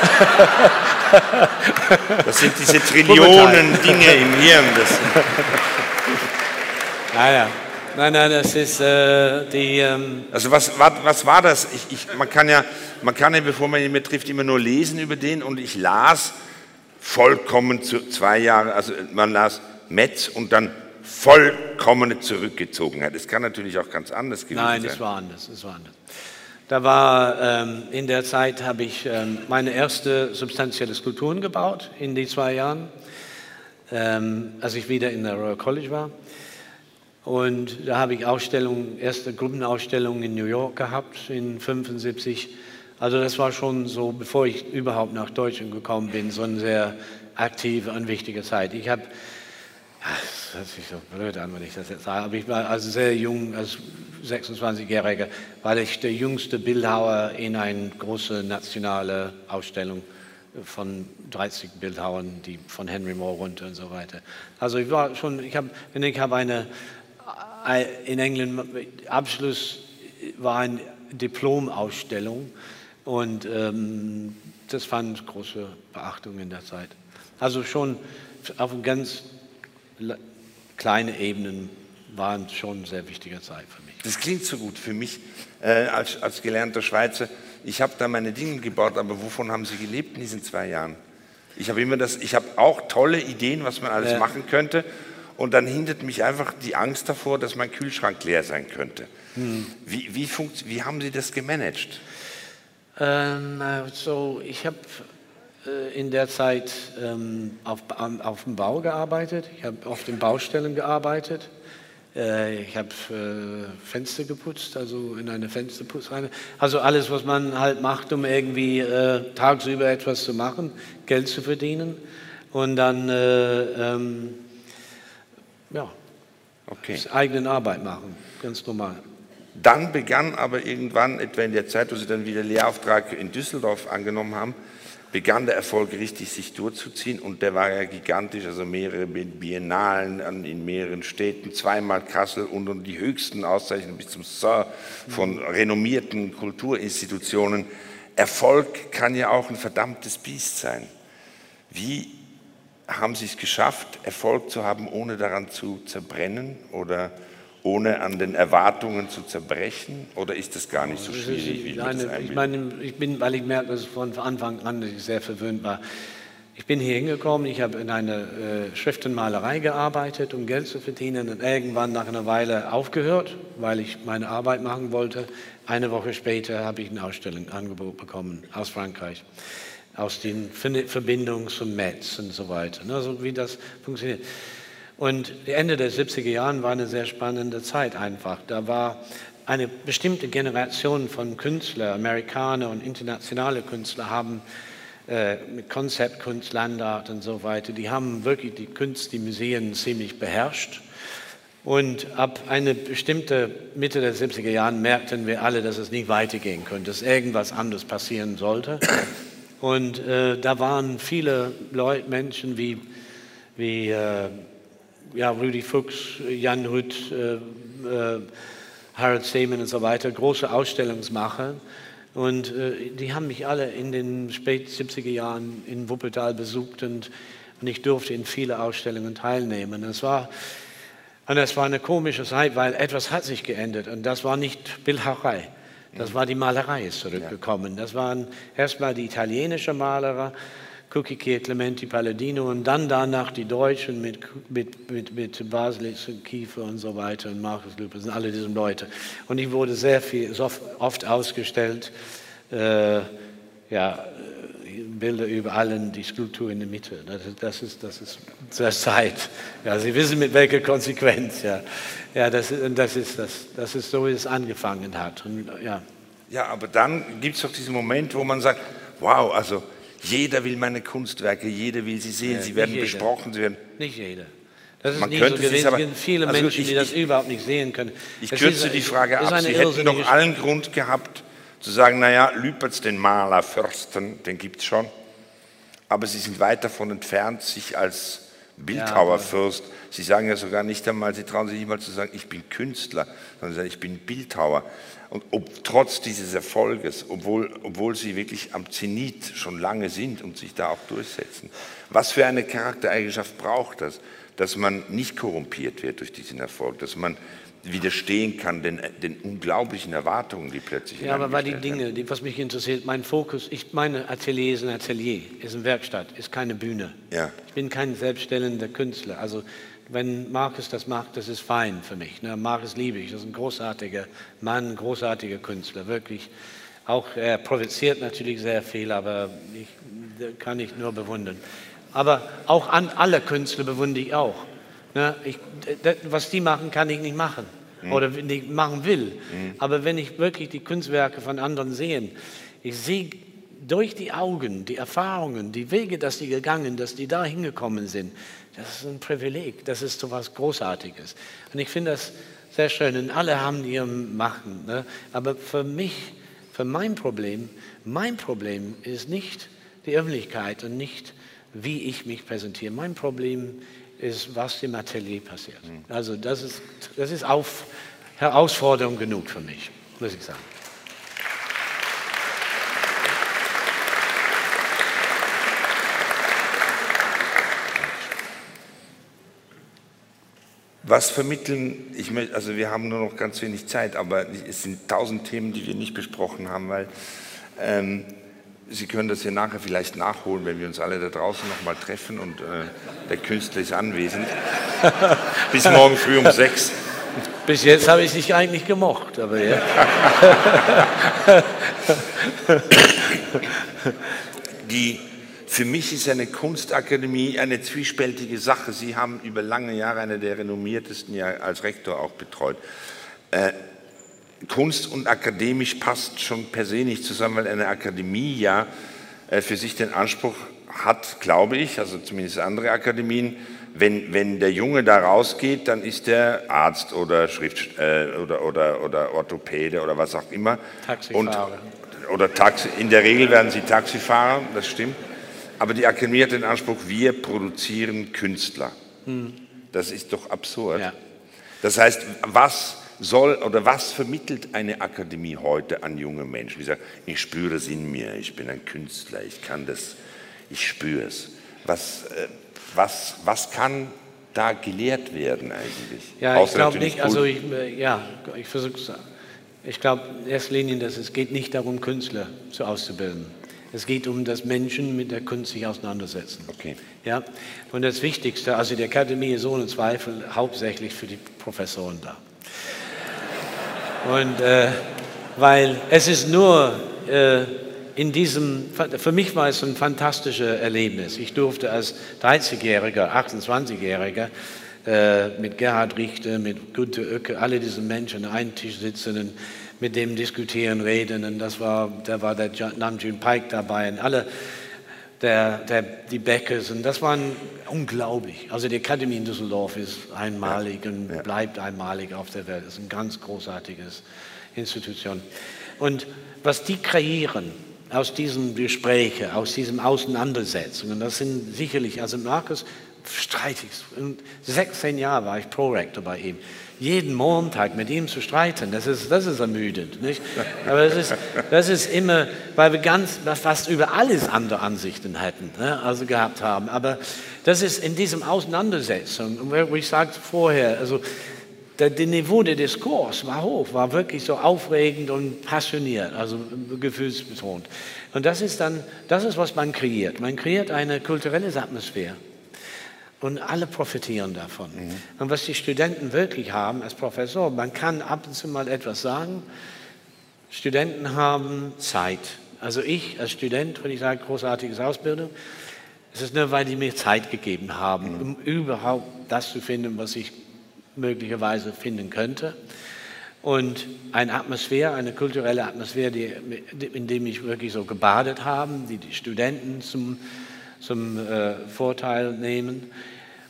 Das sind diese Trillionen Dinge im Hirn. Das nein, nein, nein, nein, das ist äh, die. Ähm also was, was, was war das? Ich, ich, man, kann ja, man kann ja, bevor man ihn mehr trifft, immer nur lesen über den. Und ich las vollkommen zu zwei Jahre, also man las Metz und dann vollkommene Zurückgezogenheit. Es kann natürlich auch ganz anders gewesen Nein, sein. Nein, es war anders, es war anders. Da war ähm, in der Zeit habe ich ähm, meine erste substanzielle Skulpturen gebaut in die zwei Jahren, ähm, als ich wieder in der Royal College war. Und da habe ich Ausstellungen, erste Gruppenausstellungen in New York gehabt in 75. Also das war schon so, bevor ich überhaupt nach Deutschland gekommen bin, so eine sehr aktive und wichtige Zeit. Ich habe das hört sich so blöd an, wenn ich das jetzt sage, aber ich war also sehr jung, als 26-Jähriger, war ich der jüngste Bildhauer in einer großen nationalen Ausstellung von 30 Bildhauern, die von Henry Moore runter und so weiter. Also ich war schon, ich habe, ich habe eine, äh, in England, Abschluss war eine Diplomausstellung und ähm, das fand große Beachtung in der Zeit. Also schon auf einem ganz kleine Ebenen waren schon eine sehr wichtige Zeit für mich. Das klingt so gut für mich äh, als, als gelernter Schweizer. Ich habe da meine Dinge gebaut, aber wovon haben Sie gelebt in diesen zwei Jahren? Ich habe immer das, ich habe auch tolle Ideen, was man alles ja. machen könnte. Und dann hindert mich einfach die Angst davor, dass mein Kühlschrank leer sein könnte. Hm. Wie, wie, wie haben Sie das gemanagt? Ähm, also ich habe äh, in der Zeit ähm, auf, auf dem Bau gearbeitet. Ich habe auf den Baustellen gearbeitet. Äh, ich habe äh, Fenster geputzt, also in eine Fensterputzreine. Also alles, was man halt macht, um irgendwie äh, tagsüber etwas zu machen, Geld zu verdienen. Und dann, äh, ähm, ja, okay. eigene Arbeit machen, ganz normal. Dann begann aber irgendwann, etwa in der Zeit, wo Sie dann wieder Lehrauftrag in Düsseldorf angenommen haben, begann der Erfolg richtig sich durchzuziehen und der war ja gigantisch, also mehrere Biennalen in mehreren Städten, zweimal Kassel und die höchsten Auszeichnungen bis zum Sir von renommierten Kulturinstitutionen. Erfolg kann ja auch ein verdammtes Biest sein. Wie haben Sie es geschafft, Erfolg zu haben, ohne daran zu zerbrennen oder ohne an den Erwartungen zu zerbrechen? Oder ist das gar nicht so schwierig, wie Nein, ich meine, ich bin, weil ich merke, dass von Anfang an sehr verwöhnt war. Ich bin hier hingekommen, ich habe in einer äh, Schriftenmalerei gearbeitet, um Geld zu verdienen und irgendwann nach einer Weile aufgehört, weil ich meine Arbeit machen wollte. Eine Woche später habe ich ein Ausstellungsangebot bekommen aus Frankreich, aus den Verbindungen zum Metz und so weiter. Also wie das funktioniert. Und Ende der 70er Jahre war eine sehr spannende Zeit einfach. Da war eine bestimmte Generation von Künstlern, Amerikaner und internationale Künstler haben äh, mit Konzeptkunst, Landart und so weiter, die haben wirklich die Kunst, die Museen ziemlich beherrscht. Und ab eine bestimmte Mitte der 70er Jahre merkten wir alle, dass es nicht weitergehen könnte, dass irgendwas anderes passieren sollte. Und äh, da waren viele Leute, Menschen wie, wie äh, ja, Rudi Fuchs, Jan Rüth, äh, äh, Harold Seaman und so weiter, große Ausstellungsmacher. Und äh, die haben mich alle in den spät 70er Jahren in Wuppertal besucht und, und ich durfte in viele Ausstellungen teilnehmen. Es war, und es war eine komische Zeit, weil etwas hat sich geändert und das war nicht Bildhauerei. Das war die Malerei ist zurückgekommen. Das waren erstmal die italienische Maler, Cookie Clementi Palladino und dann danach die Deutschen mit, mit, mit, mit Baselitz und Kiefer und so weiter und Markus Lüpers und alle diese Leute. Und ich wurde sehr viel, oft ausgestellt, äh, ja, Bilder über allen, die Skulptur in der Mitte. Das, das, ist, das ist zur Zeit. Ja, Sie wissen mit welcher Konsequenz. Ja, ja das, das, ist, das, das ist so, wie es angefangen hat. Und, ja. Ja, aber dann gibt es doch diesen Moment, wo man sagt, wow, also jeder will meine Kunstwerke, jeder will sie sehen, ja, sie werden jeder. besprochen, sie werden... Nicht jeder. Das ist man nie so gewesen. Es gibt viele also Menschen, ich, die das ich, überhaupt nicht sehen können. Ich das kürze ist, die Frage ab. Sie hätten doch allen Grund gehabt, zu sagen, naja, Lüpertz, den Maler, Fürsten, den gibt es schon. Aber sie sind weit davon entfernt, sich als Bildhauerfürst, sie sagen ja sogar nicht einmal, sie trauen sich nicht mal zu sagen, ich bin Künstler, sondern sie sagen, ich bin Bildhauer. Und ob, trotz dieses Erfolges, obwohl, obwohl sie wirklich am Zenit schon lange sind und sich da auch durchsetzen, was für eine Charaktereigenschaft braucht das, dass man nicht korrumpiert wird durch diesen Erfolg, dass man widerstehen kann den, den unglaublichen Erwartungen, die plötzlich Ja, aber weil die Dinge, die, was mich interessiert, mein Fokus, ich meine Atelier ist ein Atelier, ist eine Werkstatt, ist keine Bühne. Ja. Ich bin kein selbststellender Künstler. Also wenn Markus das macht, das ist fein für mich. Ne? Markus liebe ich, das ist ein großartiger Mann, großartiger Künstler, wirklich. Auch er provoziert natürlich sehr viel, aber ich kann ich nur bewundern. Aber auch an alle Künstler bewundere ich auch. Ne? Ich, das, was die machen, kann ich nicht machen mhm. oder nicht machen will. Mhm. Aber wenn ich wirklich die Kunstwerke von anderen sehe, ich sehe durch die Augen, die Erfahrungen, die Wege, dass die gegangen, dass die da hingekommen sind, das ist ein Privileg, das ist so was Großartiges. Und ich finde das sehr schön. Und alle haben ihr Machen. Ne? Aber für mich, für mein Problem, mein Problem ist nicht die Öffentlichkeit und nicht, wie ich mich präsentiere. Mein Problem ist, was im Atelier passiert. Also das ist, das ist auf, Herausforderung genug für mich, muss ich sagen. Was vermitteln, ich möchte, also wir haben nur noch ganz wenig Zeit, aber es sind tausend Themen, die wir nicht besprochen haben, weil ähm, Sie können das hier nachher vielleicht nachholen, wenn wir uns alle da draußen nochmal treffen und äh, der Künstler ist anwesend. Bis morgen früh um sechs. Bis jetzt habe ich dich eigentlich gemocht, aber ja. Die, für mich ist eine Kunstakademie eine zwiespältige Sache. Sie haben über lange Jahre eine der renommiertesten ja als Rektor auch betreut. Äh, Kunst und akademisch passt schon per se nicht zusammen, weil eine Akademie ja äh, für sich den Anspruch hat, glaube ich, also zumindest andere Akademien, wenn, wenn der Junge da rausgeht, dann ist der Arzt oder, Schrift, äh, oder, oder, oder Orthopäde oder was auch immer. Taxifahrer. Und, oder Taxi, in der Regel werden sie Taxifahrer, das stimmt. Aber die Akademie hat den Anspruch, wir produzieren Künstler. Hm. Das ist doch absurd. Ja. Das heißt, was soll oder was vermittelt eine Akademie heute an junge Menschen? Die sagen, ich spüre es in mir, ich bin ein Künstler, ich kann das, ich spüre es. Was, äh, was, was kann da gelehrt werden eigentlich? Ja, Außer ich glaube nicht, also ich, äh, ja, ich versuche es. Ich glaube in erster Linie, dass es geht nicht darum, Künstler zu auszubilden. Es geht um, dass Menschen mit der Kunst sich auseinandersetzen. Okay. Ja? Und das Wichtigste, also die Akademie ist ohne Zweifel hauptsächlich für die Professoren da. Und äh, weil es ist nur äh, in diesem, für mich war es ein fantastisches Erlebnis. Ich durfte als 30-Jähriger, 28-Jähriger äh, mit Gerhard Richter, mit Günter Oecke, alle diese Menschen an einem Tisch sitzen und mit dem diskutieren, reden. Und das war, da war der Namjoon Pike dabei und alle der, der, die Beckers. Und das war unglaublich. Also die Akademie in Düsseldorf ist einmalig ja. und ja. bleibt einmalig auf der Welt. Das ist eine ganz großartige Institution. Und was die kreieren aus diesen Gesprächen, aus diesen Auseinandersetzungen, das sind sicherlich, also Markus streitig. 16 Jahre war ich Prorektor bei ihm jeden Montag mit ihm zu streiten, das ist, das ist ermüdend. Nicht? Aber das ist, das ist immer, weil wir ganz, fast über alles andere Ansichten hätten, ne? also gehabt haben. Aber das ist in diesem Auseinandersetzung, wo ich sagte vorher, also der, der Niveau der Diskurs war hoch, war wirklich so aufregend und passioniert, also gefühlsbetont. Und das ist dann, das ist, was man kreiert. Man kreiert eine kulturelle Atmosphäre. Und alle profitieren davon. Mhm. Und was die Studenten wirklich haben als Professor, man kann ab und zu mal etwas sagen. Studenten haben Zeit. Also ich als Student, wenn ich sage, großartiges Ausbildung, es ist nur, weil die mir Zeit gegeben haben, mhm. um überhaupt das zu finden, was ich möglicherweise finden könnte. Und eine Atmosphäre, eine kulturelle Atmosphäre, die, in dem ich wirklich so gebadet habe, die die Studenten zum, zum äh, Vorteil nehmen.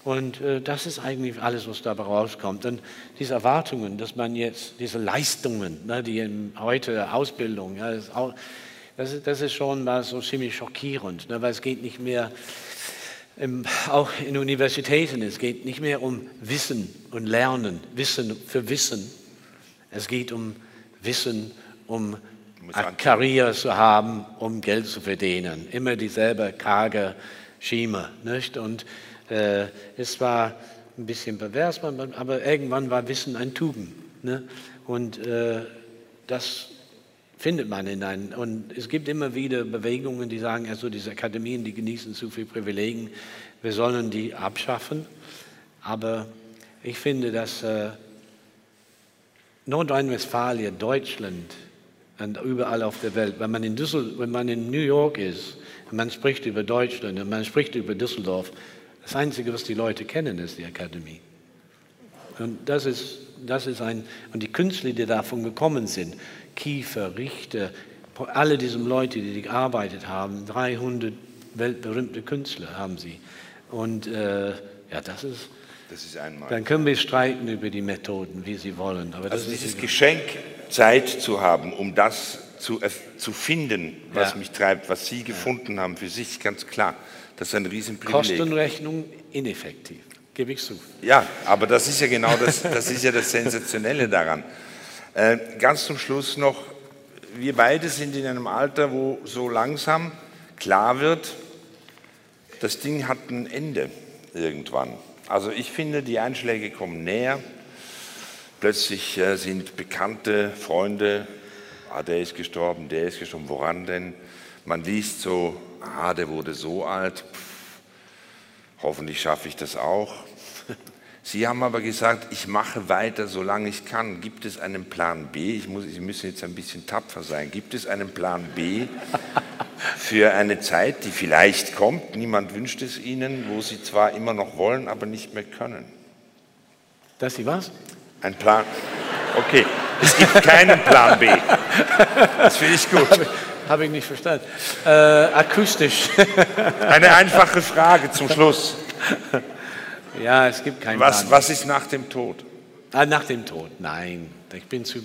Und äh, das ist eigentlich alles, was dabei rauskommt. Und diese Erwartungen, dass man jetzt diese Leistungen, ne, die in heute Ausbildung, ja, das, das, ist, das, ist, schon mal so ziemlich schockierend, ne, weil es geht nicht mehr, im, auch in Universitäten, es geht nicht mehr um Wissen und Lernen, Wissen für Wissen, es geht um Wissen, um eine Karriere zu haben, um Geld zu verdienen. Immer dieselbe karge Schema. Nicht? Und äh, es war ein bisschen pervers, aber irgendwann war Wissen ein Tugend. Ne? Und äh, das findet man in einem. Und es gibt immer wieder Bewegungen, die sagen, also diese Akademien, die genießen zu viel Privilegien, wir sollen die abschaffen. Aber ich finde, dass äh, Nordrhein-Westfalen, Deutschland und überall auf der Welt, wenn man, in Düssel wenn man in New York ist und man spricht über Deutschland und man spricht über Düsseldorf, das Einzige, was die Leute kennen, ist die Akademie. Und das ist, das ist ein, und die Künstler, die davon gekommen sind, Kiefer, Richter, alle diese Leute, die gearbeitet haben, 300 weltberühmte Künstler haben sie. Und äh, ja, das ist, das ist einmal. Dann können wir streiten über die Methoden, wie Sie wollen. Aber also dieses Geschenk, Zeit zu haben, um das zu, zu finden, was ja. mich treibt, was Sie gefunden haben für sich, ganz klar. Das ist ein Riesenprivileg. Kostenrechnung ineffektiv, gebe ich zu. Ja, aber das ist ja genau das, das, ist ja das Sensationelle daran. Äh, ganz zum Schluss noch, wir beide sind in einem Alter, wo so langsam klar wird, das Ding hat ein Ende irgendwann. Also ich finde, die Einschläge kommen näher. Plötzlich äh, sind bekannte Freunde, ah, der ist gestorben, der ist gestorben, woran denn? Man liest so, ah, der wurde so alt, Pff, hoffentlich schaffe ich das auch. Sie haben aber gesagt, ich mache weiter, solange ich kann. Gibt es einen Plan B? Ich muss, Sie müssen jetzt ein bisschen tapfer sein. Gibt es einen Plan B für eine Zeit, die vielleicht kommt? Niemand wünscht es Ihnen, wo Sie zwar immer noch wollen, aber nicht mehr können. Dass Sie was? Ein Plan. Okay, es gibt keinen Plan B. Das finde ich gut. Habe, ich nicht verstanden. Äh, akustisch. Eine einfache Frage zum Schluss. Ja, es gibt keinen was, Plan. Was ist nach dem Tod? Ah, nach dem Tod, nein. Ich bin zu,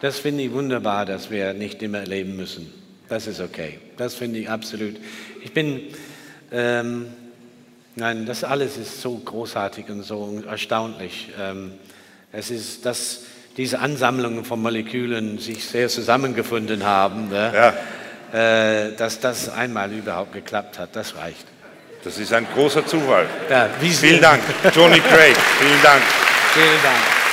das finde ich wunderbar, dass wir nicht immer erleben müssen. Das ist okay. Das finde ich absolut. Ich bin, ähm, nein, das alles ist so großartig und so erstaunlich. Ähm, es ist, dass diese Ansammlungen von Molekülen sich sehr zusammengefunden haben, ne? ja. äh, dass das einmal überhaupt geklappt hat, das reicht. Das ist ein großer Zufall. Ja, Vielen Dank, Tony Craig. Vielen Dank. Vielen Dank.